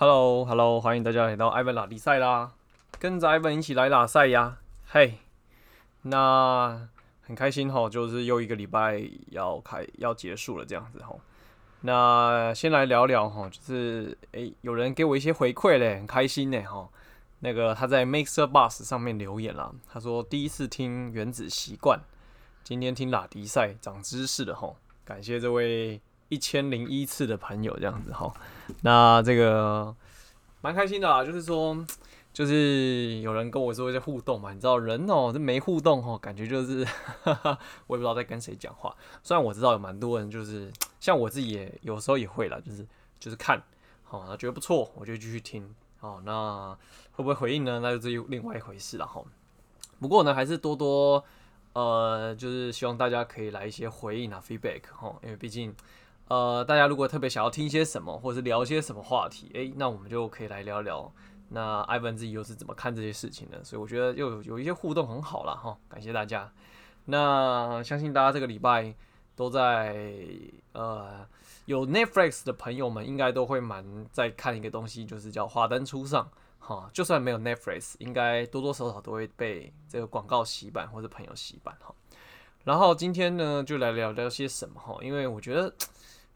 Hello，Hello，欢迎大家来到艾文拉力赛啦，跟着艾文一起来打赛呀，嘿、那很开心哈，就是又一个礼拜要开要结束了这样子哈。那先来聊聊哈，就是诶、有人给我一些回馈嘞，很开心呢哈。那个他在 Mixer Bus 上面留言啦，他说第一次听原子习惯，今天听拉迪赛长知识了哈，感谢这位一千零一次的朋友这样子哈。那这个蛮开心的啦，就是说。就是有人跟我说一些互动嘛，你知道人哦、这没互动哦、感觉就是，我也不知道在跟谁讲话。虽然我知道有蛮多人，就是像我自己也有时候也会啦，就是就是看，好，那觉得不错，我就继续听。好，那会不会回应呢？那就是另外一回事了哈。不过呢，还是多多呃，就是希望大家可以来一些回应啊，feedback 哈，因为毕竟呃，大家如果特别想要听些什么，或者是聊些什么话题，诶、那我们就可以来聊聊。那艾文自己又是怎么看这些事情的？所以我觉得又有有一些互动很好了哈，感谢大家。那相信大家这个礼拜都在呃有 Netflix 的朋友们，应该都会蛮在看一个东西，就是叫《华灯初上》哈。就算没有 Netflix，应该多多少少都会被这个广告洗版或者朋友洗版哈。然后今天呢，就来聊聊些什么哈？因为我觉得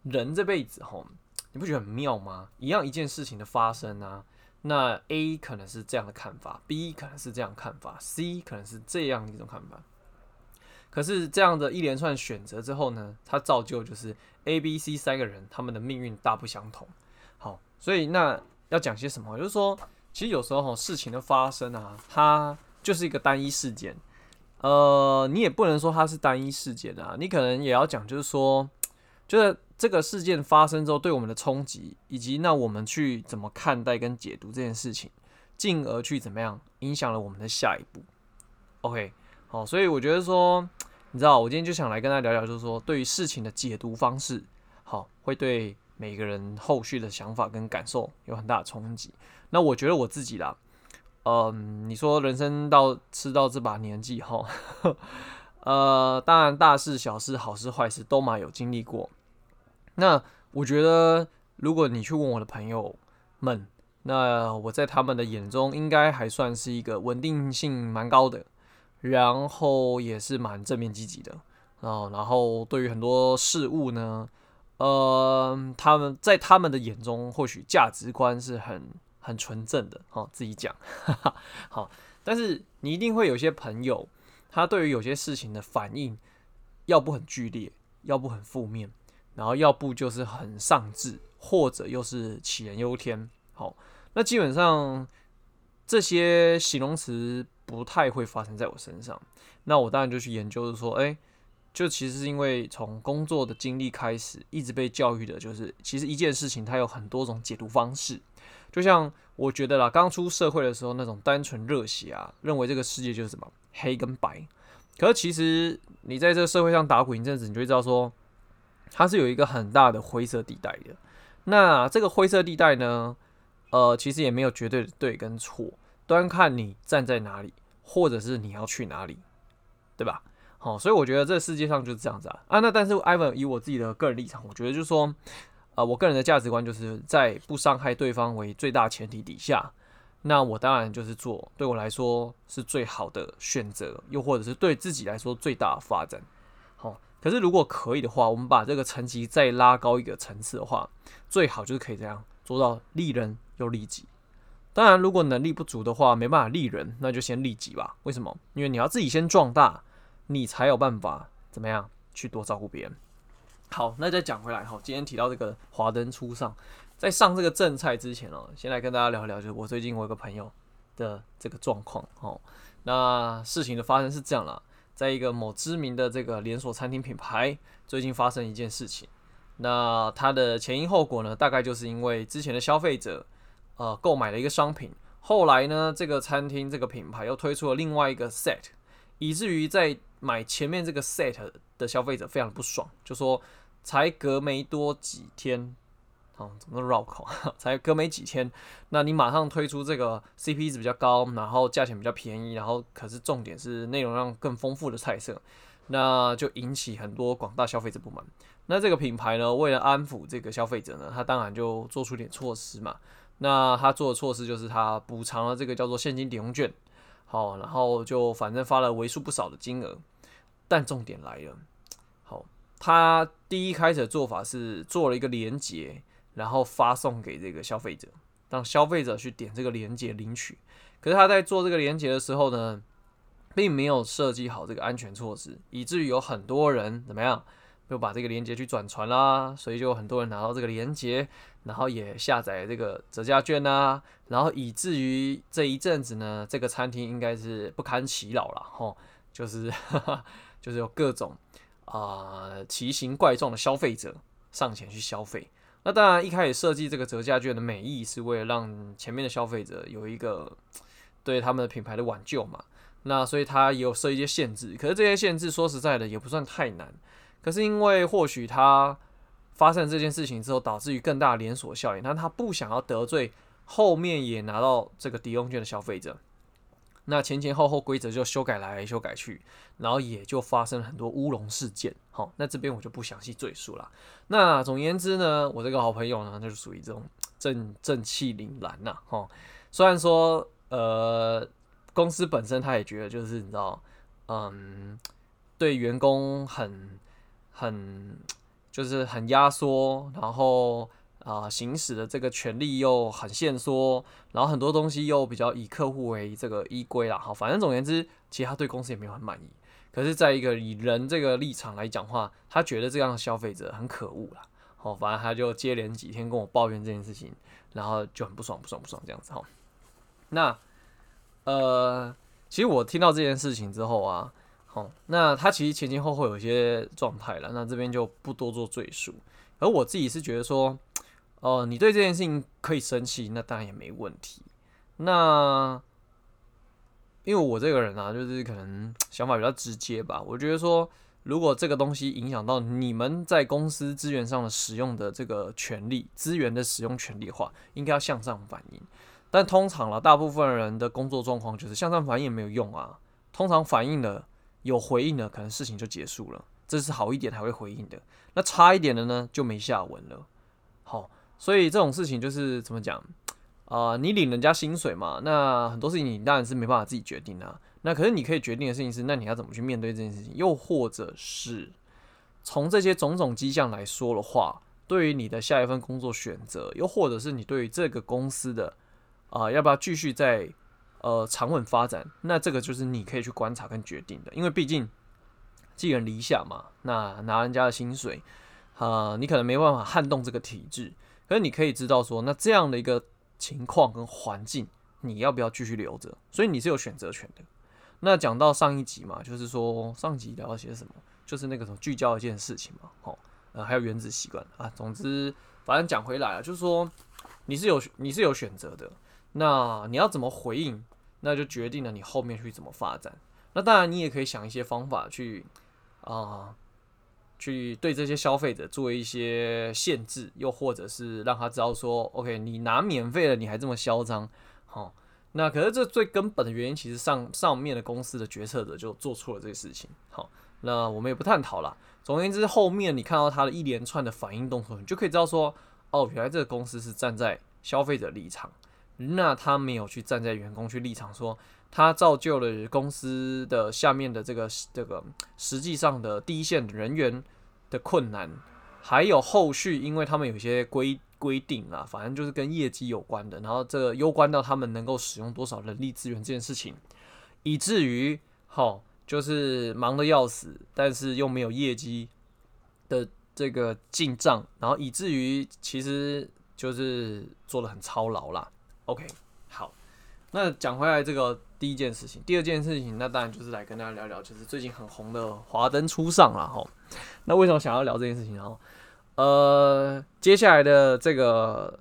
人这辈子哈，你不觉得很妙吗？一样一件事情的发生啊。那 A 可能是这样的看法，B 可能是这样看法，C 可能是这样一种看法。可是这样的一连串选择之后呢，它造就就是 A、B、C 三个人他们的命运大不相同。好，所以那要讲些什么？就是说，其实有时候事情的发生啊，它就是一个单一事件。呃，你也不能说它是单一事件啊，你可能也要讲，就是说，就是。这个事件发生之后对我们的冲击，以及那我们去怎么看待跟解读这件事情，进而去怎么样影响了我们的下一步。OK，好，所以我觉得说，你知道，我今天就想来跟大家聊聊，就是说对于事情的解读方式，好，会对每个人后续的想法跟感受有很大的冲击。那我觉得我自己啦，嗯，你说人生到吃到这把年纪哈，呃，当然大事小事、好事坏事都嘛有经历过。那我觉得，如果你去问我的朋友们，那我在他们的眼中应该还算是一个稳定性蛮高的，然后也是蛮正面积极的啊。然后对于很多事物呢，呃，他们在他们的眼中或许价值观是很很纯正的。好，自己讲，哈哈，好。但是你一定会有些朋友，他对于有些事情的反应，要不很剧烈，要不很负面。然后要不就是很丧志，或者又是杞人忧天。好，那基本上这些形容词不太会发生在我身上。那我当然就去研究，说，哎，就其实是因为从工作的经历开始，一直被教育的，就是其实一件事情它有很多种解读方式。就像我觉得啦，刚出社会的时候那种单纯热血啊，认为这个世界就是什么黑跟白。可是其实你在这个社会上打滚一阵子，你就会知道说。它是有一个很大的灰色地带的，那这个灰色地带呢，呃，其实也没有绝对的对跟错，端看你站在哪里，或者是你要去哪里，对吧？好，所以我觉得这世界上就是这样子啊。啊，那但是 Ivan 以我自己的个人立场，我觉得就是说，呃，我个人的价值观就是在不伤害对方为最大前提底下，那我当然就是做对我来说是最好的选择，又或者是对自己来说最大的发展。好可是，如果可以的话，我们把这个层级再拉高一个层次的话，最好就是可以这样做到利人又利己。当然，如果能力不足的话，没办法利人，那就先利己吧。为什么？因为你要自己先壮大，你才有办法怎么样去多照顾别人。好，那再讲回来哈，今天提到这个华灯初上，在上这个正菜之前哦，先来跟大家聊一聊，就是我最近我有个朋友的这个状况哦。那事情的发生是这样啦。在一个某知名的这个连锁餐厅品牌，最近发生一件事情。那它的前因后果呢，大概就是因为之前的消费者，呃，购买了一个商品，后来呢，这个餐厅这个品牌又推出了另外一个 set，以至于在买前面这个 set 的消费者非常不爽，就说才隔没多几天。哦，怎么绕口？才隔没几天，那你马上推出这个 CP 值比较高，然后价钱比较便宜，然后可是重点是内容量更丰富的菜色，那就引起很多广大消费者不满。那这个品牌呢，为了安抚这个消费者呢，他当然就做出点措施嘛。那他做的措施就是他补偿了这个叫做现金抵用券，好，然后就反正发了为数不少的金额。但重点来了，他第一开始的做法是做了一个连接，然后发送给这个消费者，让消费者去点这个连接领取。可是他在做这个连接的时候呢，并没有设计好这个安全措施，以至于有很多人怎么样？就把这个链接去转传啦，所以就有很多人拿到这个链接，然后也下载这个折价券啊，然后以至于这一阵子呢，这个餐厅应该是不堪其扰了吼，就是哈哈，就是有各种啊、奇形怪状的消费者上前去消费。那当然一开始设计这个折价券的美意是为了让前面的消费者有一个 对他们的品牌的挽救嘛，那所以他也有设一些限制，可是这些限制说实在的也不算太难。可是因为或许他发生这件事情之后，导致于更大连锁效应，但他不想要得罪后面也拿到这个抵用券的消费者，那前前后后规则就修改来修改去，然后也就发生了很多乌龙事件。好，那这边我就不详细赘述了。那总言之呢，我这个好朋友呢，就是属于这种正正气凛然呐。哈，虽然说呃，公司本身他也觉得就是你知道，嗯，对员工很。很就是很压缩，然后啊、行使的这个权利又很限缩，然后很多东西又比较以客户为这个依归啦。好，反正总言之，其实他对公司也没有很满意。可是，在一个以人这个立场来讲话，他觉得这样的消费者很可恶啦。好，反正他就接连几天跟我抱怨这件事情，然后就很不爽，不爽，不爽这样子哈。那呃，其实我听到这件事情之后啊。哦，那他其实前前后后有一些状态了，那这边就不多做赘述。而我自己是觉得说，哦、你对这件事情可以生气，那当然也没问题。那因为我这个人啊，就是可能想法比较直接吧。我觉得说，如果这个东西影响到你们在公司资源上的使用的这个权利，资源的使用权利的话，应该要向上反映。但通常了，大部分人的工作状况就是向上反映也没有用啊。通常反映了。有回应的，可能事情就结束了。这是好一点还会回应的，那差一点的呢，就没下文了。好，所以这种事情就是怎么讲啊、你领人家薪水嘛，那很多事情你当然是没办法自己决定啊。那可是你可以决定的事情是，那你要怎么去面对这件事情？又或者是从这些种种迹象来说的话，对于你的下一份工作选择，又或者是你对于这个公司的啊、要不要继续在？呃，长稳发展，那这个就是你可以去观察跟决定的，因为毕竟寄人篱下嘛，那拿人家的薪水，啊、你可能没办法撼动这个体制，可是你可以知道说，那这样的一个情况跟环境，你要不要继续留着？所以你是有选择权的。那讲到上一集嘛，就是说上集聊了些什么，就是那个什么聚焦一件事情嘛，好，呃，还有原子习惯啊，总之反正讲回来了，就是说你是有你是有选择的，那你要怎么回应？那就决定了你后面去怎么发展。那当然，你也可以想一些方法去啊、去对这些消费者做一些限制，又或者是让他知道说，OK，你拿免费了，你还这么嚣张，好。那可是这最根本的原因，其实上上面的公司的决策者就做错了这个事情。好，那我们也不探讨了。总而言之，后面你看到他的一连串的反应动作，你就可以知道说，哦，原来这个公司是站在消费者立场。那他没有去站在员工去立场说，他造就了公司的下面的这个这个实际上的第一线人员的困难，还有后续，因为他们有些规规定啊，反正就是跟业绩有关的，然后这个攸关到他们能够使用多少人力资源这件事情，以至于好就是忙得要死，但是又没有业绩的这个进账，然后以至于其实就是做得很操劳啦。OK，好，那讲回来这个第一件事情，第二件事情，那当然就是来跟大家聊聊，就是最近很红的《华灯初上》了哈。那为什么想要聊这件事情？然后，呃，接下来的这个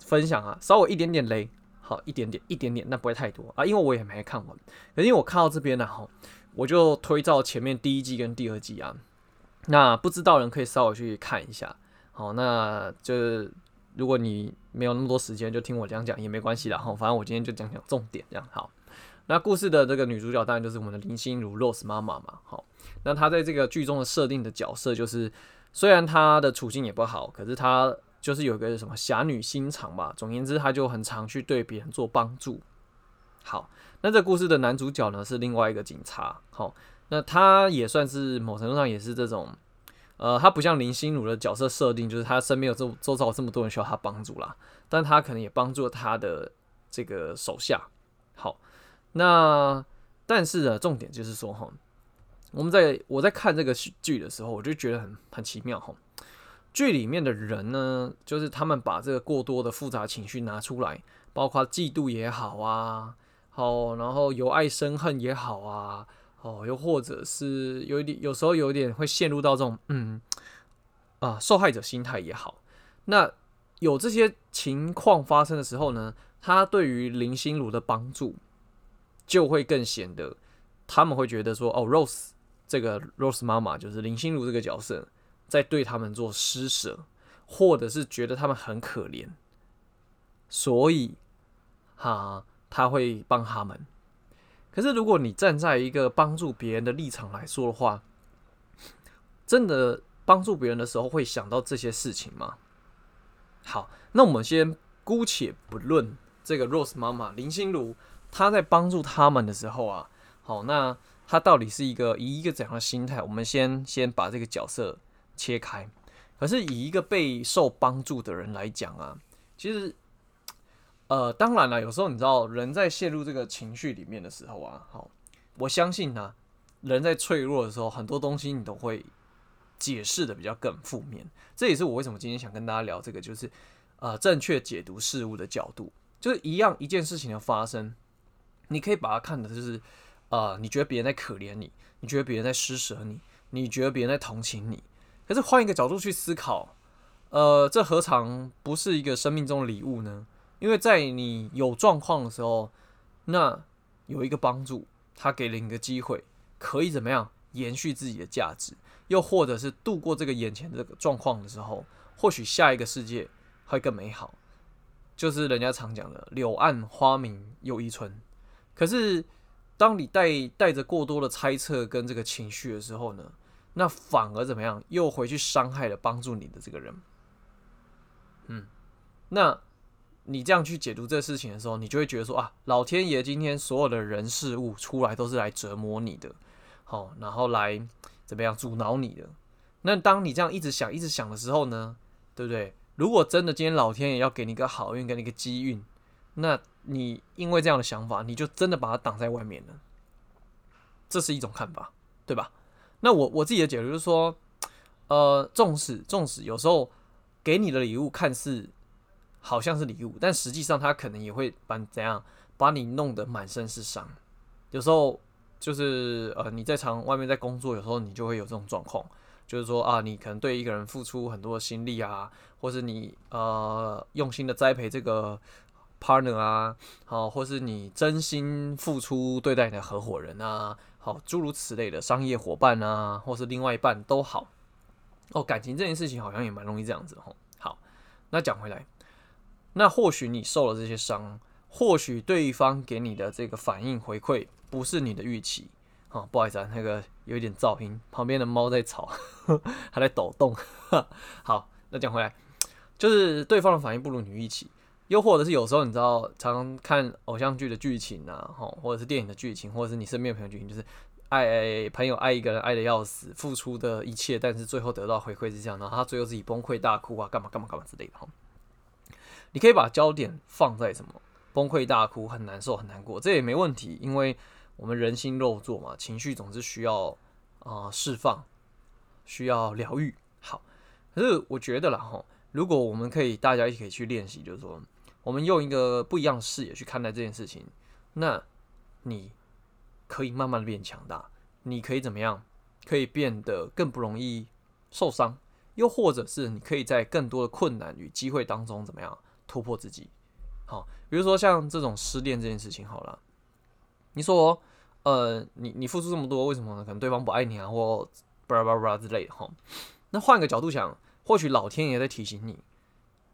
分享啊，稍微一点点雷，好，一点点，一点点，那不会太多啊，因为我也没看完。可是因为我看到这边呢，哈，我就推到前面第一季跟第二季啊，那不知道人可以稍微去看一下，好，那就是。如果你没有那么多时间，就听我讲讲也没关系啦。哈，反正我今天就讲讲重点，这样好。那故事的这个女主角当然就是我们的林心如 Rose 妈妈嘛。好，那她在这个剧中的设定的角色就是，虽然她的处境也不好，可是她就是有个什么侠女心肠吧。总言之，她就很常去对别人做帮助。好，那这故事的男主角呢是另外一个警察。好，那他也算是某程度上也是这种，呃，他不像林心如的角色设定，就是他身边有这周遭这么多人需要他帮助啦，但他可能也帮助了他的这个手下。好，那但是呢，重点就是说哈，我们在我在看这个剧的时候，我就觉得很很奇妙哈。剧里面的人呢，就是他们把这个过多的复杂情绪拿出来，包括嫉妒也好啊，好，然后由爱生恨也好啊，哦，又或者是有一点，有时候有一点会陷入到这种嗯啊受害者心态也好。那有这些情况发生的时候呢，他对于林心如的帮助就会更显得，他们会觉得说，哦，Rose 这个 Rose 妈妈就是林心如这个角色。在对他们做施舍，或者是觉得他们很可怜，所以，哈，他会帮他们。可是，如果你站在一个帮助别人的立场来说的话，真的帮助别人的时候会想到这些事情吗？好，那我们先姑且不论这个 Rose 妈妈林心如，他在帮助他们的时候啊，好，那他到底是一个以一个怎样的心态？我们先先把这个角色。切开，可是以一个被受帮助的人来讲啊，其实，呃，当然了，有时候你知道，人在陷入这个情绪里面的时候啊，好，我相信呢，人在脆弱的时候，很多东西你都会解释的比较更负面。这也是我为什么今天想跟大家聊这个，就是呃，正确解读事物的角度，就是一样一件事情的发生，你可以把它看的就是，呃，你觉得别人在可怜你，你觉得别人在施舍你，你觉得别人在同情你。可是换一个角度去思考，呃，这何尝不是一个生命中的礼物呢？因为在你有状况的时候，那有一个帮助，他给了你一个机会，可以怎么样延续自己的价值，又或者是度过这个眼前这个状况的时候，或许下一个世界会更美好。就是人家常讲的“柳暗花明又一村”。可是当你带带着过多的猜测跟这个情绪的时候呢？那反而怎么样？又回去伤害了帮助你的这个人。嗯，那你这样去解读这事情的时候，你就会觉得说啊，老天爷今天所有的人事物出来都是来折磨你的，好，然后来怎么样阻挠你的。那当你这样一直想、一直想的时候呢，对不对？如果真的今天老天爷要给你一个好运，给你一个机运，那你因为这样的想法，你就真的把它挡在外面了。这是一种看法，对吧？那我我自己的解读就是说，呃，纵使纵使有时候给你的礼物看似好像是礼物，但实际上他可能也会把你怎样把你弄得满身是伤。有时候就是呃你在场外面在工作，有时候你就会有这种状况，就是说啊，你可能对一个人付出很多的心力啊，或是你呃用心的栽培这个 partner 啊，好，或是你真心付出对待你的合伙人啊。好，诸如此类的商业伙伴啊，或是另外一半都好哦。感情这件事情好像也蛮容易这样子吼。好，那讲回来，那或许你受了这些伤，或许对方给你的这个反应回馈不是你的预期。好，不好意思啊，那个有一点噪音，旁边的猫在吵，还在抖动。好，那讲回来，就是对方的反应不如你预期。又或者是有时候你知道，常看偶像剧的剧情啊，吼或者是电影的剧情，或者是你身边的朋友剧情，就是爱朋友爱一个人爱得要死，付出的一切，但是最后得到回馈是这样，然后他最后自己崩溃大哭啊，干嘛干嘛干嘛之类的哈。你可以把焦点放在什么？崩溃大哭，很难受，很难过，这也没问题，因为我们人心肉做嘛，情绪总是需要啊、释放，需要疗愈。好，可是我觉得啦吼，如果我们可以大家一起可以去练习，就是说。我们用一个不一样的视野去看待这件事情，那你可以慢慢的变强大，你可以怎么样？可以变得更不容易受伤，又或者是你可以在更多的困难与机会当中怎么样突破自己？好，比如说像这种失恋这件事情，好了，你说，呃，你你付出这么多，为什么呢？可能对方不爱你啊，或巴拉巴拉之类的哈。那换个角度想，或许老天爷在提醒你，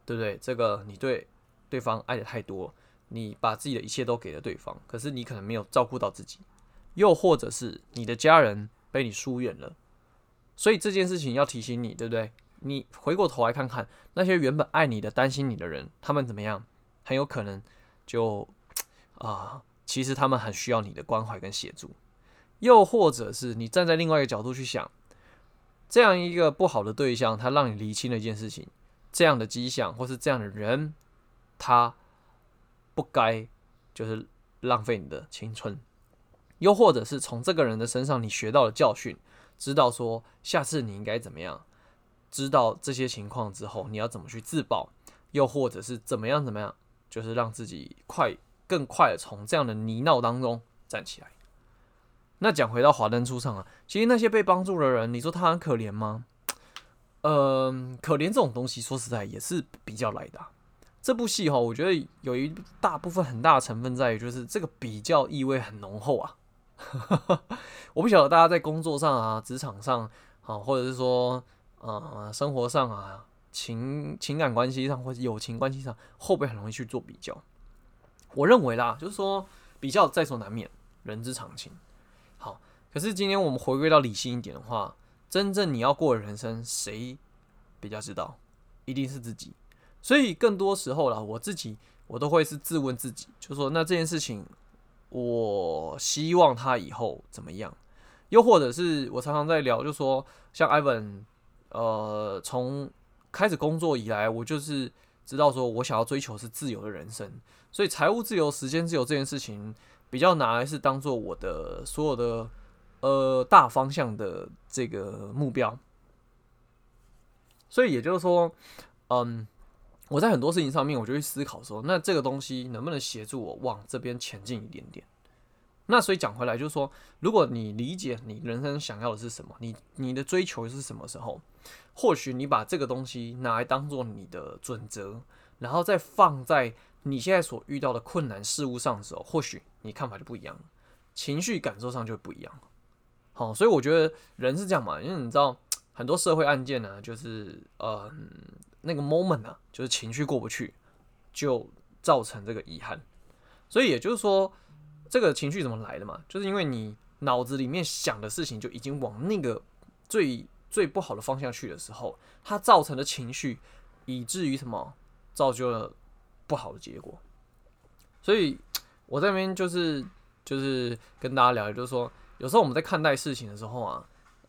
对不对？这个你对。对方爱的太多，你把自己的一切都给了对方，可是你可能没有照顾到自己，又或者是你的家人被你疏远了，所以这件事情要提醒你，对不对？你回过头来看看那些原本爱你的、担心你的人，他们怎么样？很有可能就啊、其实他们很需要你的关怀跟协助。又或者是你站在另外一个角度去想，这样一个不好的对象，他让你厘清了一件事情，这样的迹象或是这样的人，他不该就是浪费你的青春。又或者是从这个人的身上你学到了教训，知道说下次你应该怎么样，知道这些情况之后你要怎么去自保，又或者是怎么样怎么样，就是让自己快更快的从这样的泥淖当中站起来。那讲回到华灯初上啊，其实那些被帮助的人，你说他很可怜吗？嗯、可怜这种东西，说实在也是比较来的、这部戏哈，我觉得有一大部分很大的成分在于，就是这个比较意味很浓厚啊。我不晓得大家在工作上啊、职场上啊，或者是说呃生活上啊、情情感关系上或者友情关系上，会不会很容易去做比较？我认为啦，就是说比较在所难免，人之常情。好，可是今天我们回归到理性一点的话，真正你要过的人生，谁比较知道？一定是自己。所以更多时候啦，我自己我都会是自问自己，就说那这件事情，我希望他以后怎么样？又或者是我常常在聊，就说像 Ivan，呃，从开始工作以来，我就是知道说我想要追求是自由的人生，所以财务自由、时间自由这件事情。比较拿来是当做我的所有的呃大方向的这个目标，所以也就是说，嗯，我在很多事情上面，我就会思考说，那这个东西能不能协助我往这边前进一点点？那所以讲回来，就是说，如果你理解你人生想要的是什么，你你的追求是什么时候，或许你把这个东西拿来当做你的准则，然后再放在。你现在所遇到的困难事物上的时候，或许你看法就不一样了，情绪感受上就不一样。好，所以我觉得人是这样嘛，因为你知道很多社会案件呢，就是呃那个 moment 啊，就是情绪过不去，就造成这个遗憾。所以也就是说，这个情绪怎么来的嘛？就是因为你脑子里面想的事情就已经往那个最最不好的方向去的时候，它造成的情绪，以至于什么造就了。不好的结果，所以我这边就是就是跟大家聊，就是说，有时候我们在看待事情的时候啊，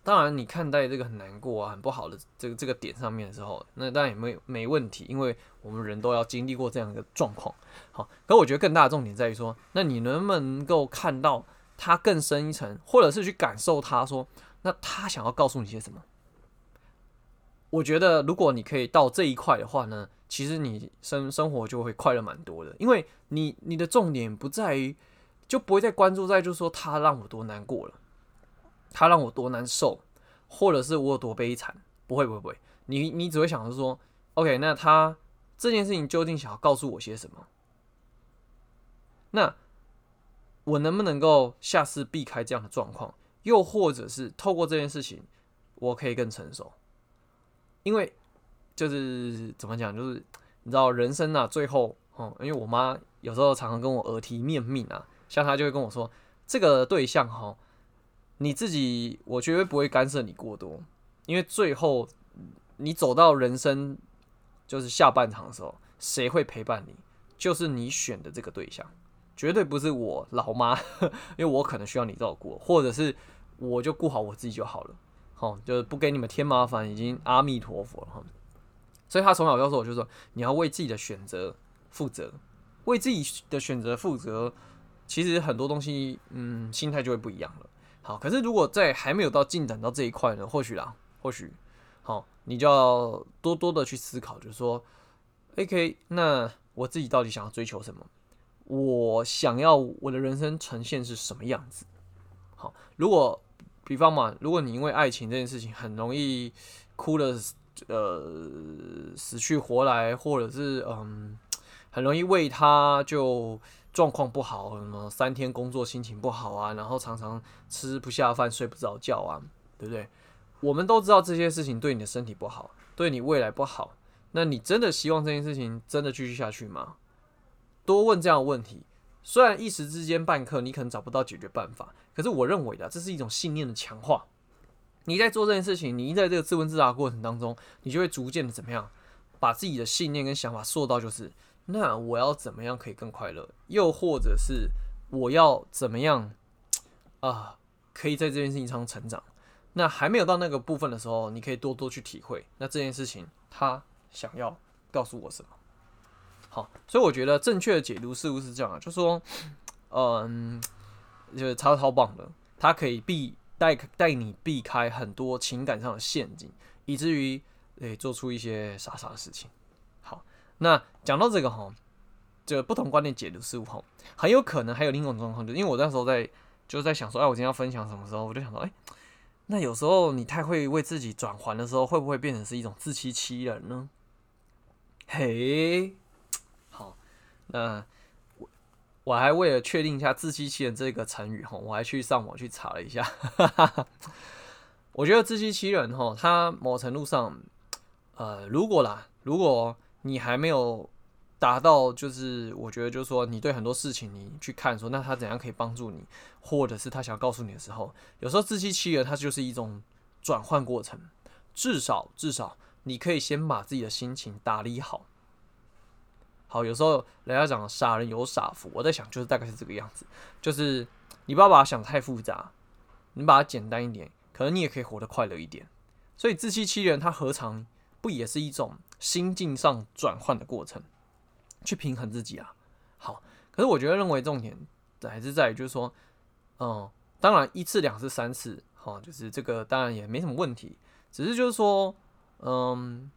当然你看待这个很难过啊、很不好的这个这个点上面的时候，那当然也没没问题，因为我们人都要经历过这样一个状况。好，可我觉得更大的重点在于说，那你能不能够看到他更深一层，或者是去感受他说，那他想要告诉你些什么？我觉得如果你可以到这一块的话呢，其实你生生活就会快乐蛮多的，因为你你的重点不在于，就不会再关注在就是说他让我多难过了，他让我多难受，或者是我有多悲惨，不会不会不会，你你只会想着说，OK，那他这件事情究竟想要告诉我些什么？那我能不能够下次避开这样的状况？又或者是透过这件事情，我可以更成熟？因为。就是怎么讲，就是你知道人生啊，最后哦，因为我妈有时候常常跟我耳提面命啊，像她就会跟我说，这个对象哈，你自己我绝对不会干涉你过多，因为最后你走到人生就是下半场的时候，谁会陪伴你，就是你选的这个对象，绝对不是我老妈，因为我可能需要你照顾，或者是我就顾好我自己就好了，好，就是不给你们添麻烦，已经阿弥陀佛了哈。所以他从小告诉我，就说你要为自己的选择负责，为自己的选择负责。其实很多东西，嗯，心态就会不一样了。好，可是如果在还没有到进展到这一块呢，或许啦，或许，好，你就要多多的去思考，就是说，OK，那我自己到底想要追求什么？我想要我的人生呈现是什么样子？好，如果比方嘛，如果你因为爱情这件事情很容易哭的。呃，死去活来，或者是嗯，很容易为他就状况不好，什么三天工作心情不好啊，然后常常吃不下饭、睡不着觉啊，对不对？我们都知道这些事情对你的身体不好，对你未来不好。那你真的希望这件事情真的继续下去吗？多问这样的问题，虽然一时之间半刻你可能找不到解决办法，可是我认为的这是一种信念的强化。你在做这件事情，你在这个自问自答过程当中，你就会逐渐的怎么样，把自己的信念跟想法塑到就是，那我要怎么样可以更快乐？又或者是我要怎么样啊、可以在这件事情上成长？那还没有到那个部分的时候，你可以多多去体会。那这件事情他想要告诉我什么？好，所以我觉得正确的解读似乎是这样啊？就说，嗯，就是超超棒的，它可以避带带你避开很多情感上的陷阱，以至于诶、欸、做出一些傻傻的事情。那讲到这个哈，就不同观点解读事物哈，很有可能还有另一种状况，就因为我那时候在就在想说，哎，我今天要分享什么时候，我就想说，哎、那有时候你太会为自己转圜的时候，会不会变成是一种自欺欺人呢？嘿，好，那我我还为了确定一下“自欺欺人”这个成语哈，我还去上网去查了一下。我觉得“自欺欺人”哈，它某程度上，呃，如果啦，如果你还没有。达到就是，我觉得就是说，你对很多事情你去看说，那他怎样可以帮助你，或者是他想要告诉你的时候，有时候自欺欺人，它就是一种转换过程。至少至少，你可以先把自己的心情打理好。好，有时候人家讲傻人有傻福，我在想就是大概是这个样子，就是你不要把它想太复杂，你把它简单一点，可能你也可以活得快乐一点。所以自欺欺人，它何尝不也是一种心境上转换的过程？去平衡自己啊，好，可是我觉得认为重点还是在于，就是说，嗯，当然一次、两次、三次，哈，就是这个当然也没什么问题，只是就是说，嗯，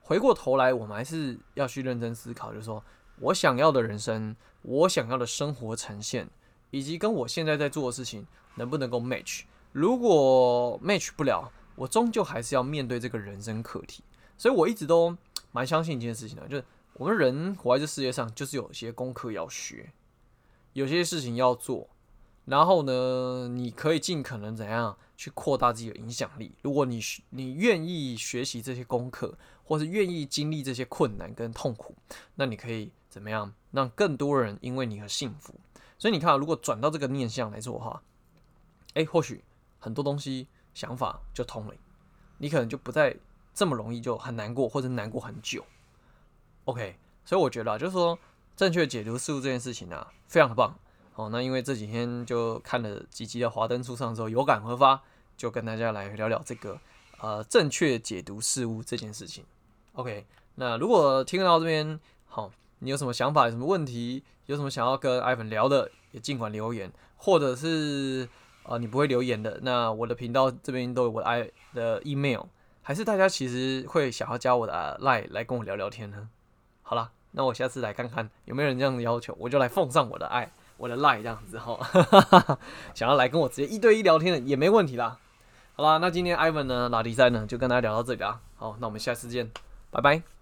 回过头来，我们还是要去认真思考，就是说我想要的人生，我想要的生活呈现，以及跟我现在在做的事情能不能够 match，如果 match 不了，我终究还是要面对这个人生课题，所以我一直都蛮相信一件事情的，就是。我们人活在这世界上，就是有些功课要学，有些事情要做。然后呢，你可以尽可能怎样去扩大自己的影响力。如果你你愿意学习这些功课，或是愿意经历这些困难跟痛苦，那你可以怎么样让更多人因为你而幸福？所以你看，如果转到这个念向来做的话，诶，或许很多东西想法就通了，你可能就不再这么容易就很难过，或者难过很久。OK，所以我觉得啊，就是说正确解读事物这件事情啊，非常的棒。哦，那因为这几天就看了几集的《华灯初上》之后，有感而发，就跟大家来聊聊这个呃正确解读事物这件事情。OK，那如果听到这边，好，你有什么想法，有什么问题，有什么想要跟艾粉聊的，也尽管留言，或者是呃你不会留言的，那我的频道这边都有我的 i 的 email，还是大家其实会想要加我的 lie 来跟我聊聊天呢？好了，那我下次来看看有没有人这样的要求，我就来奉上我的爱，我的赖这样子哈。想要来跟我直接一对一聊天的也没问题啦。好啦，那今天 Ivan 呢，拉迪赛呢，就跟大家聊到这里啊。好，那我们下次见，拜拜。